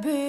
be.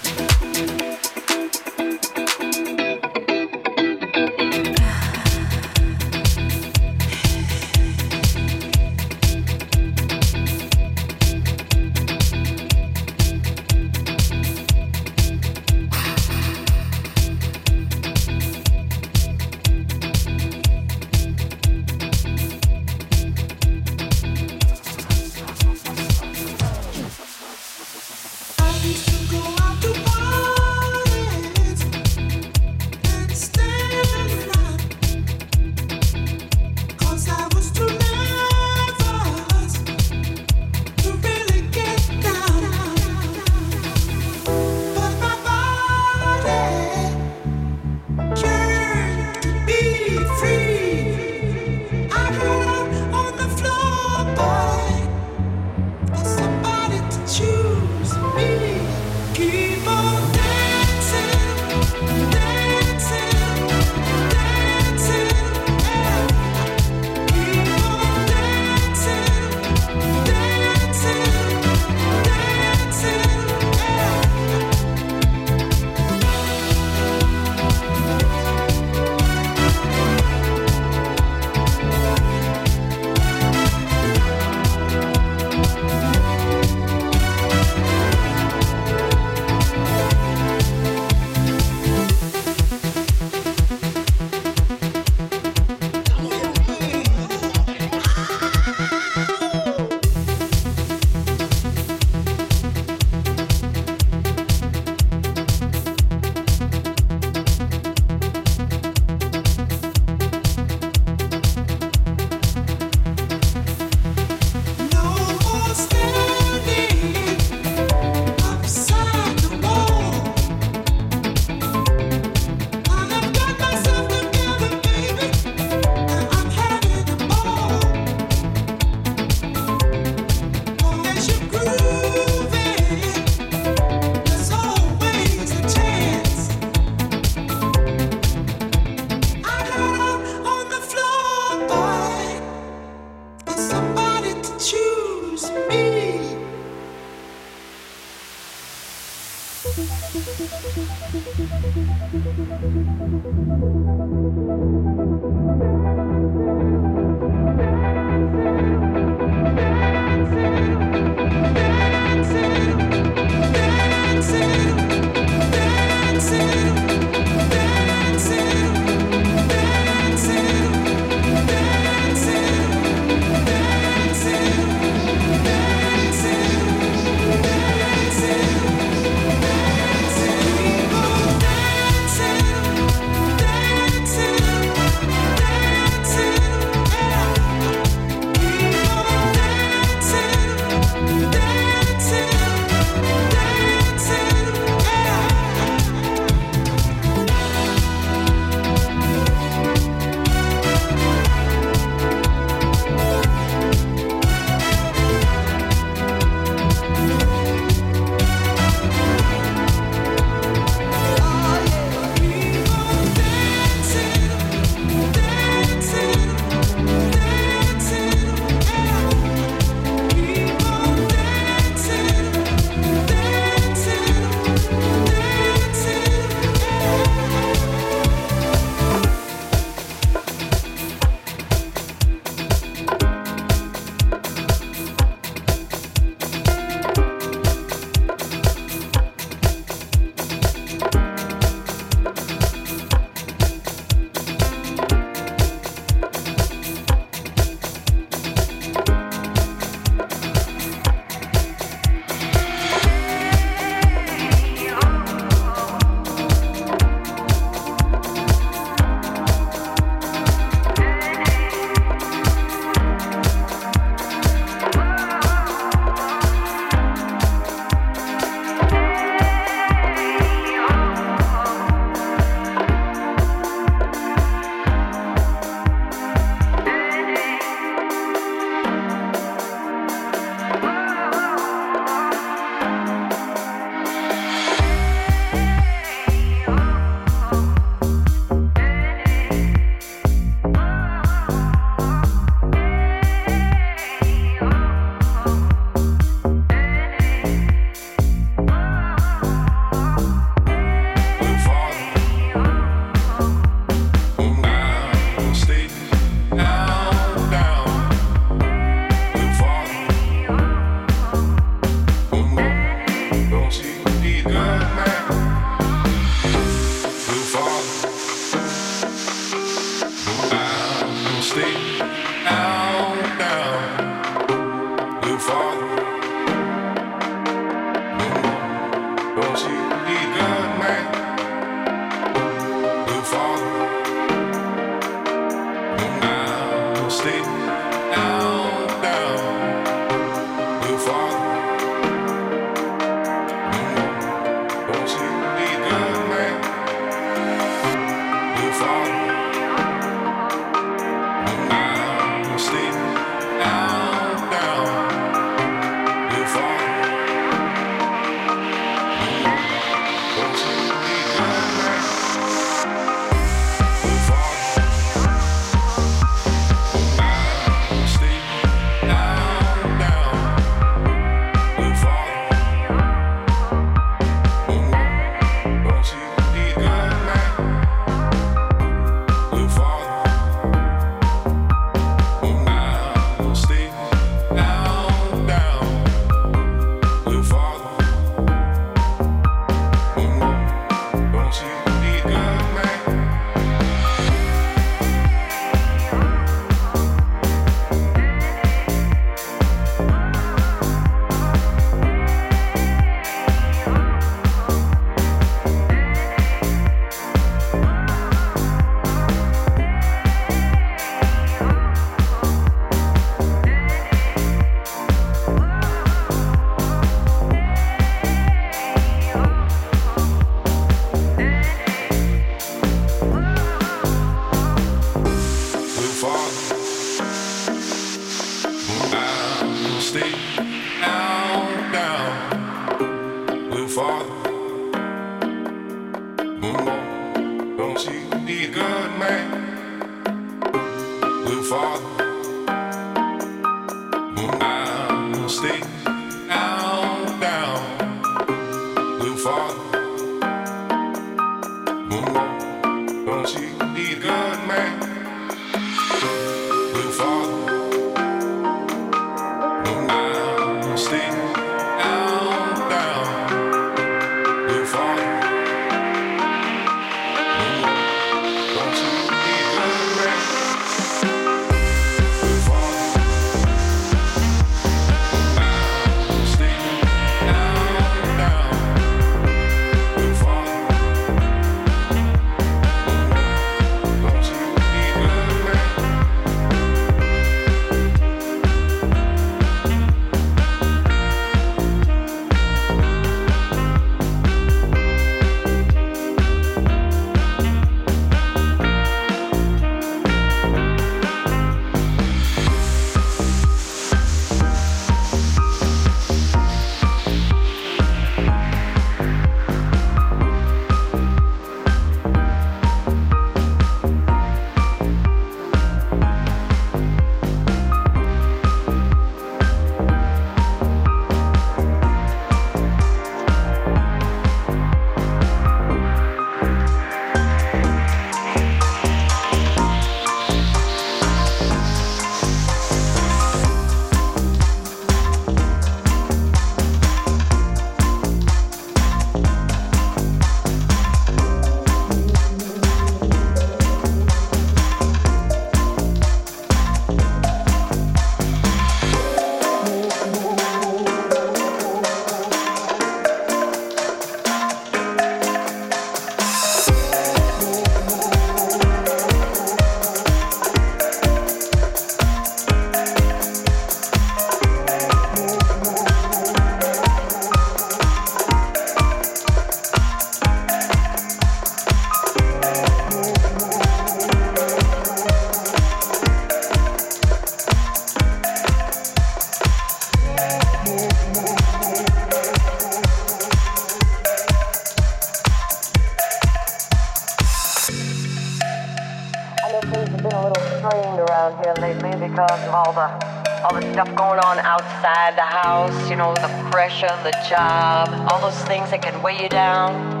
The job, all those things that can weigh you down.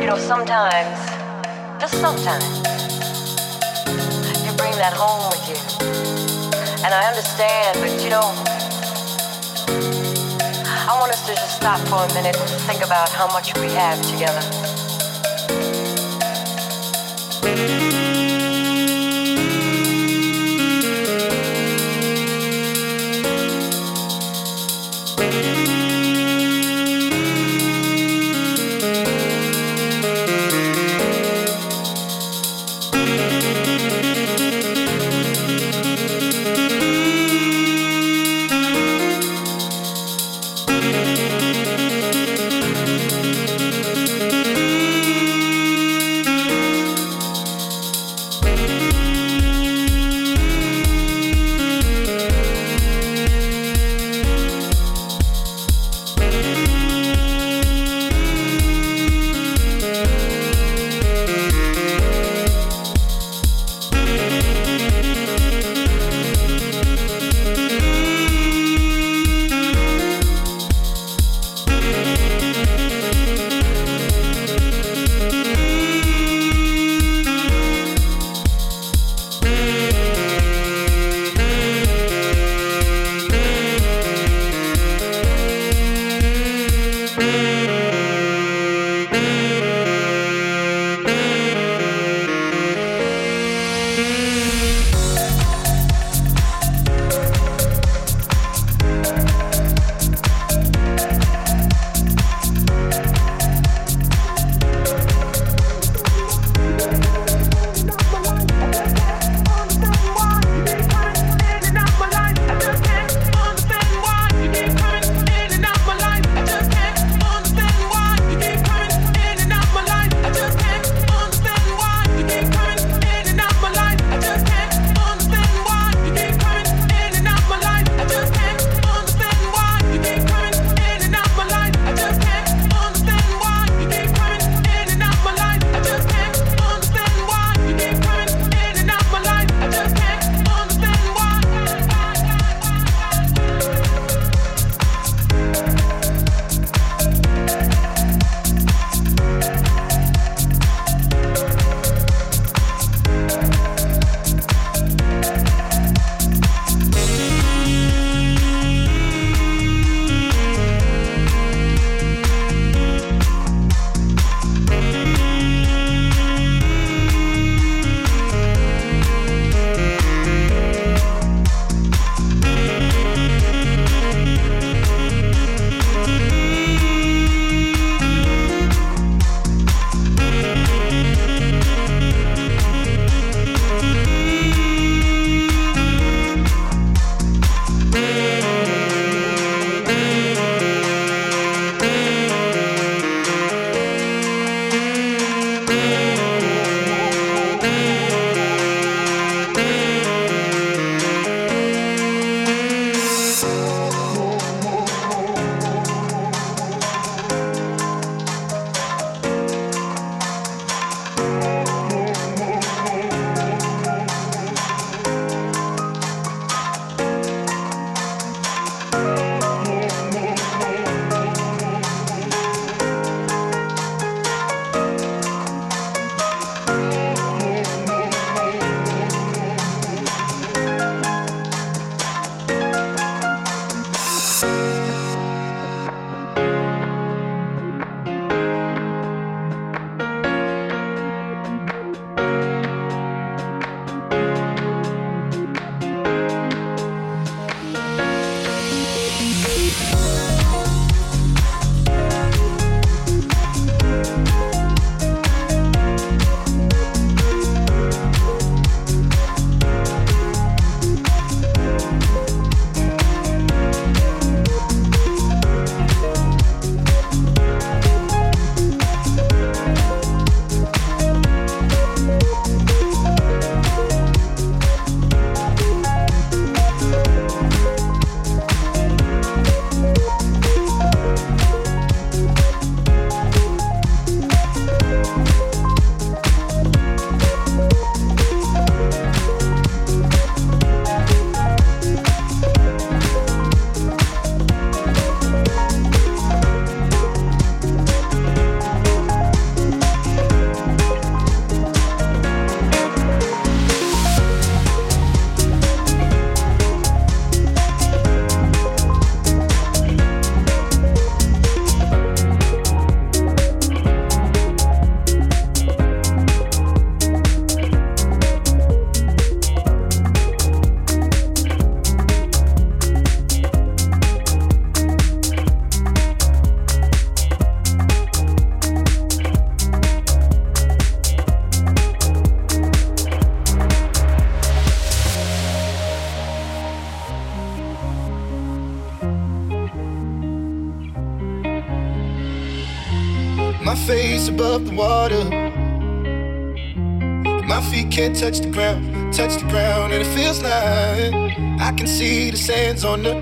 You know, sometimes, just sometimes, you bring that home with you. And I understand, but you know, I want us to just stop for a minute and think about how much we have together.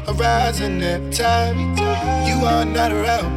arising every time you are not around.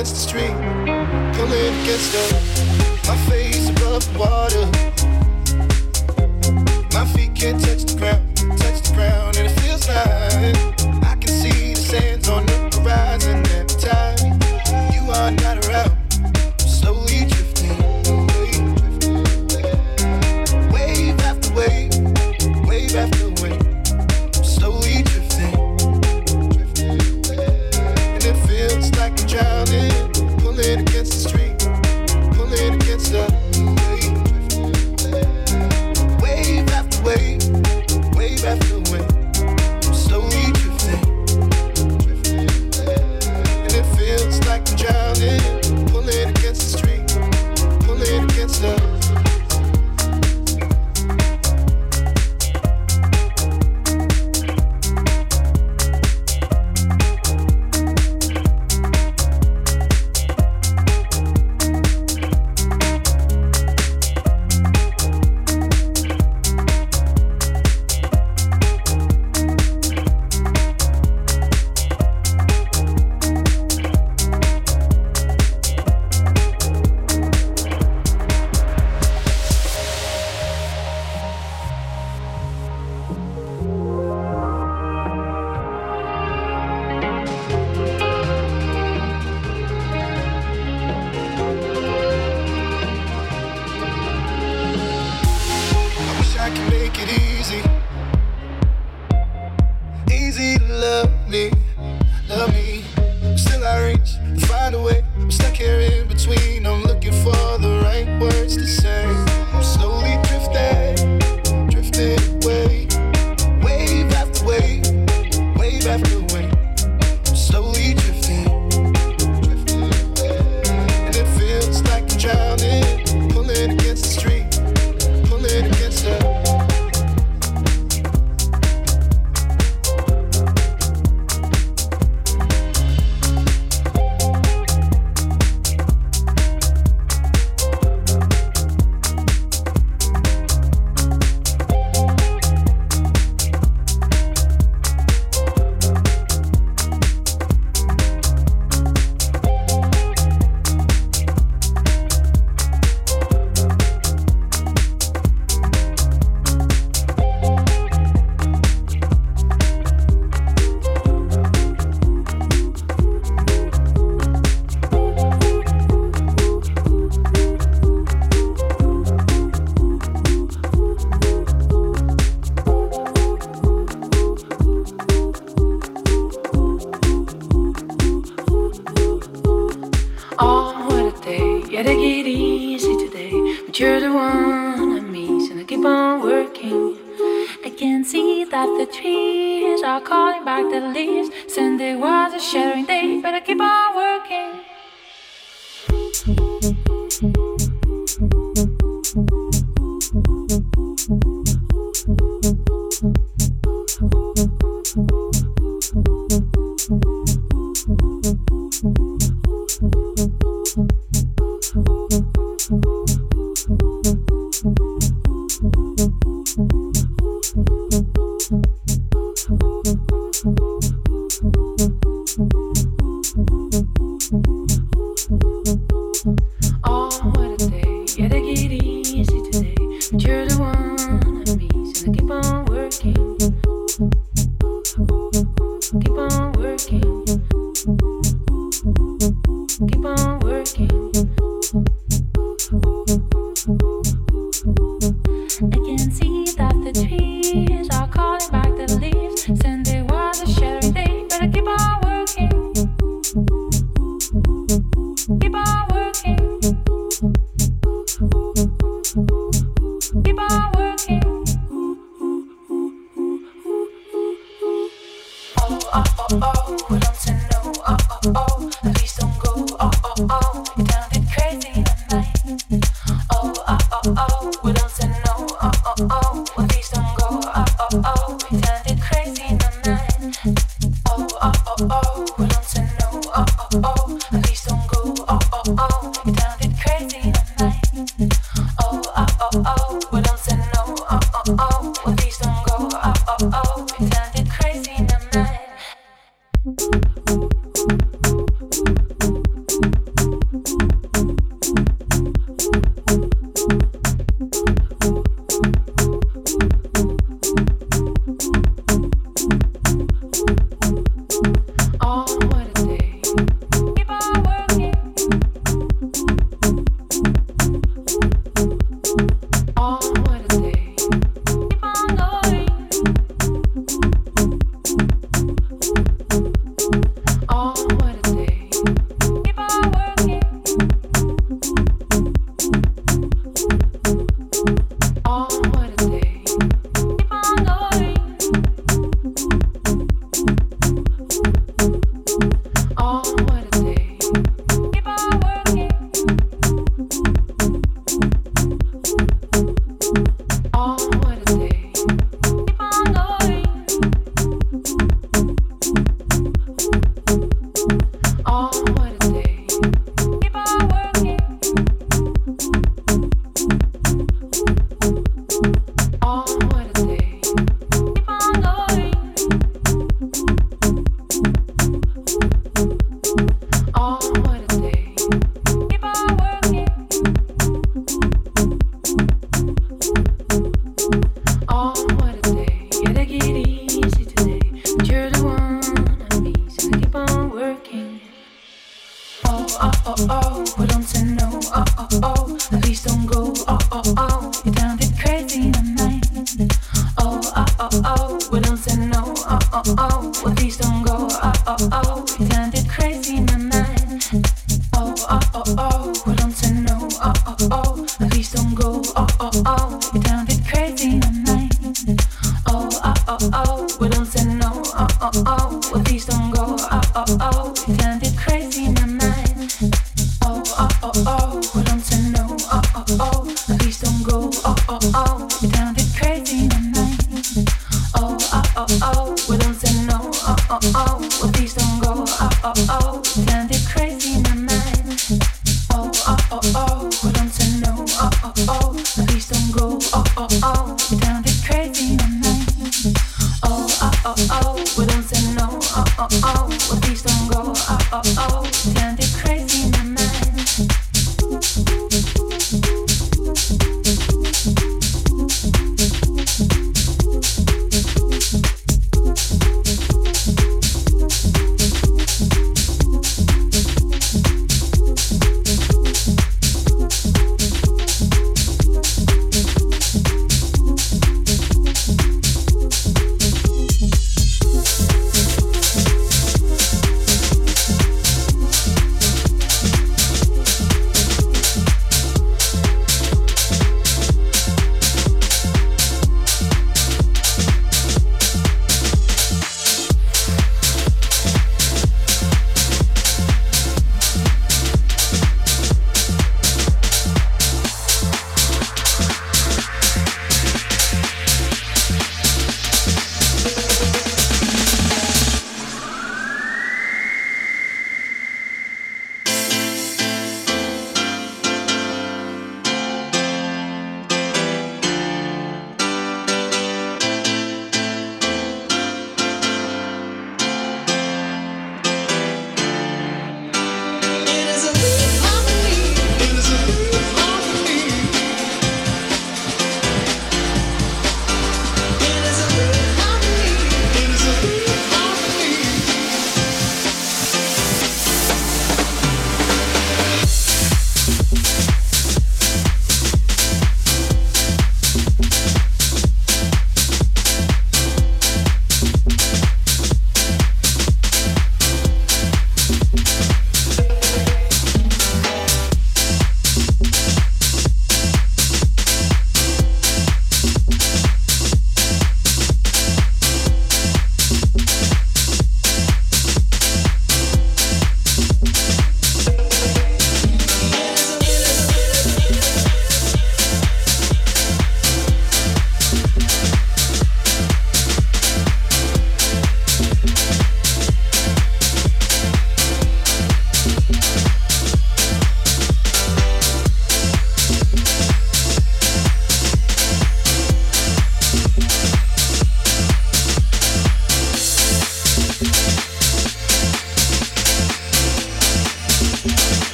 against the stream, pulling against the, My face above water. My feet can't touch the ground, touch the ground, and it feels like. The leaves. Sunday was a shattering day, but I keep on working.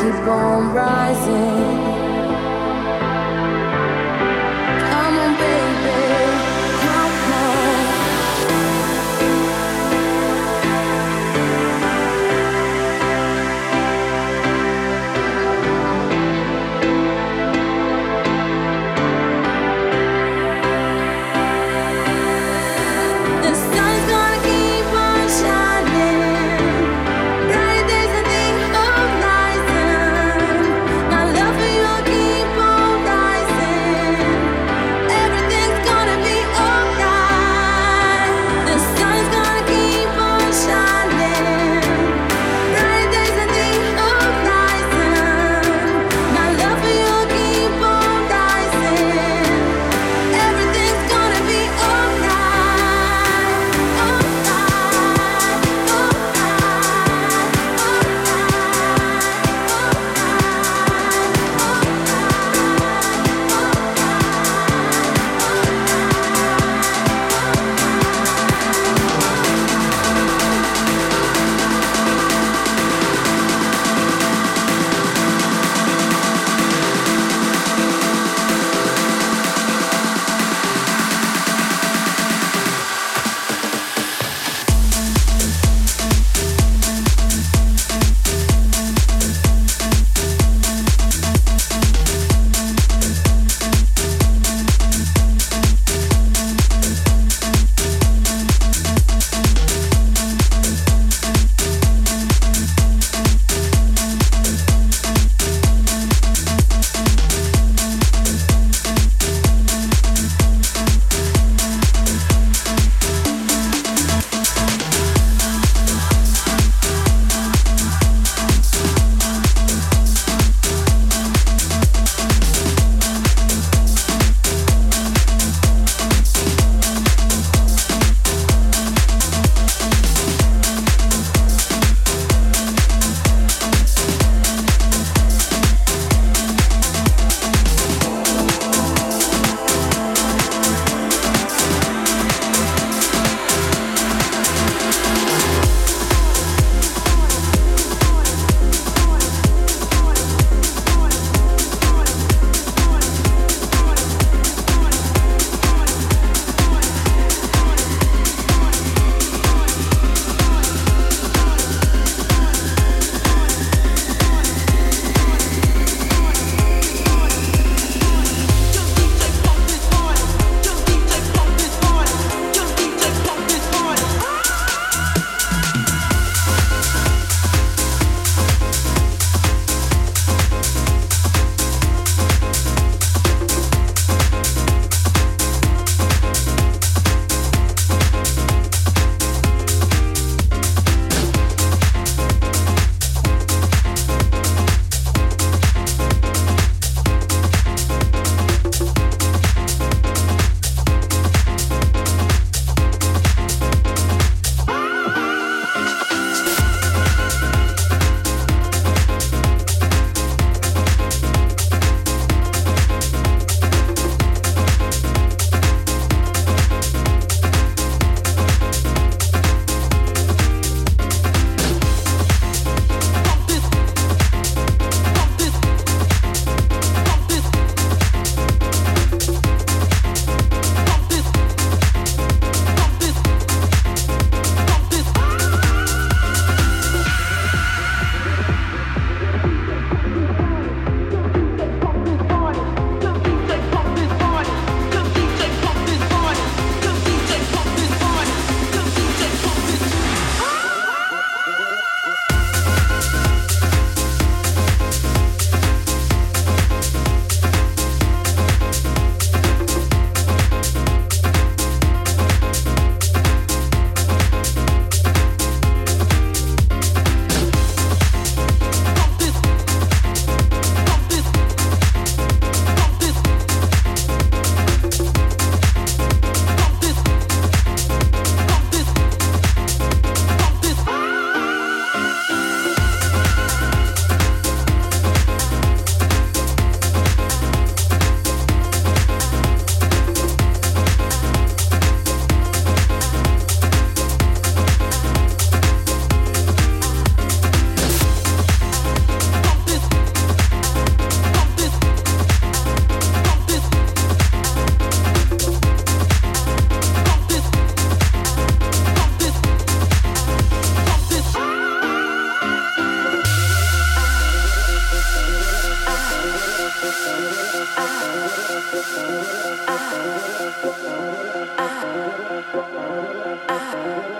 Keep on rising. I, I, I.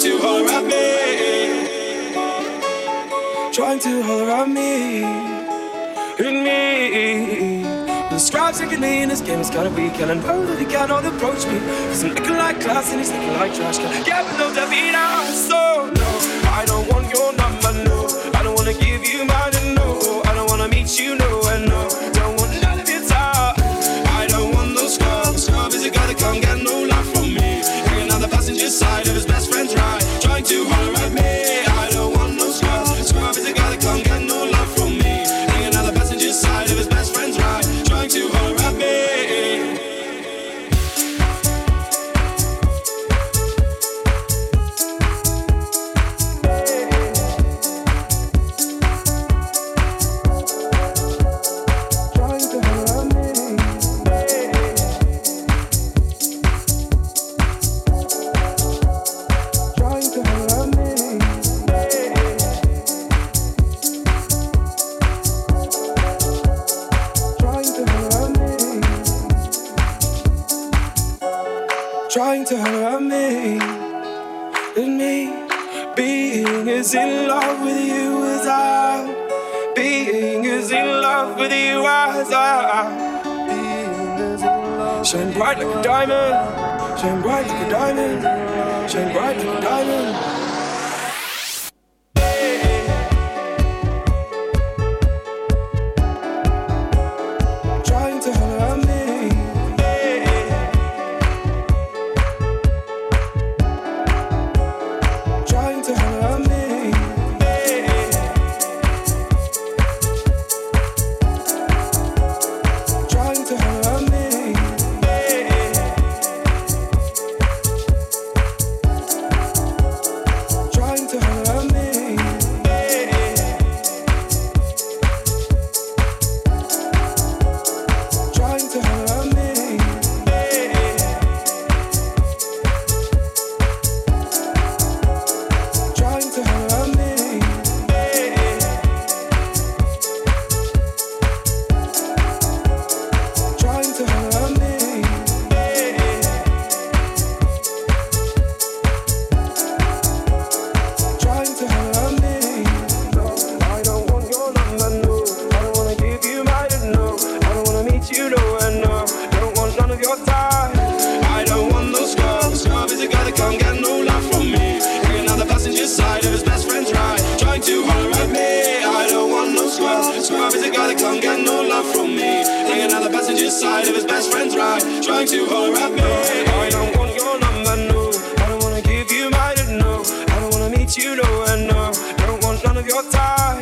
Trying to holler at me. Trying to holler at me. In me. The scribe's taking me in this game, it's gonna be killing. I know that he cannot approach me. Cause I'm looking like class and he's looking like trash. Can't get below no, beat, I'm so no. I don't want i. I don't want your number, no. I don't wanna give you mine. I don't wanna meet you, no. Don't want none of your time.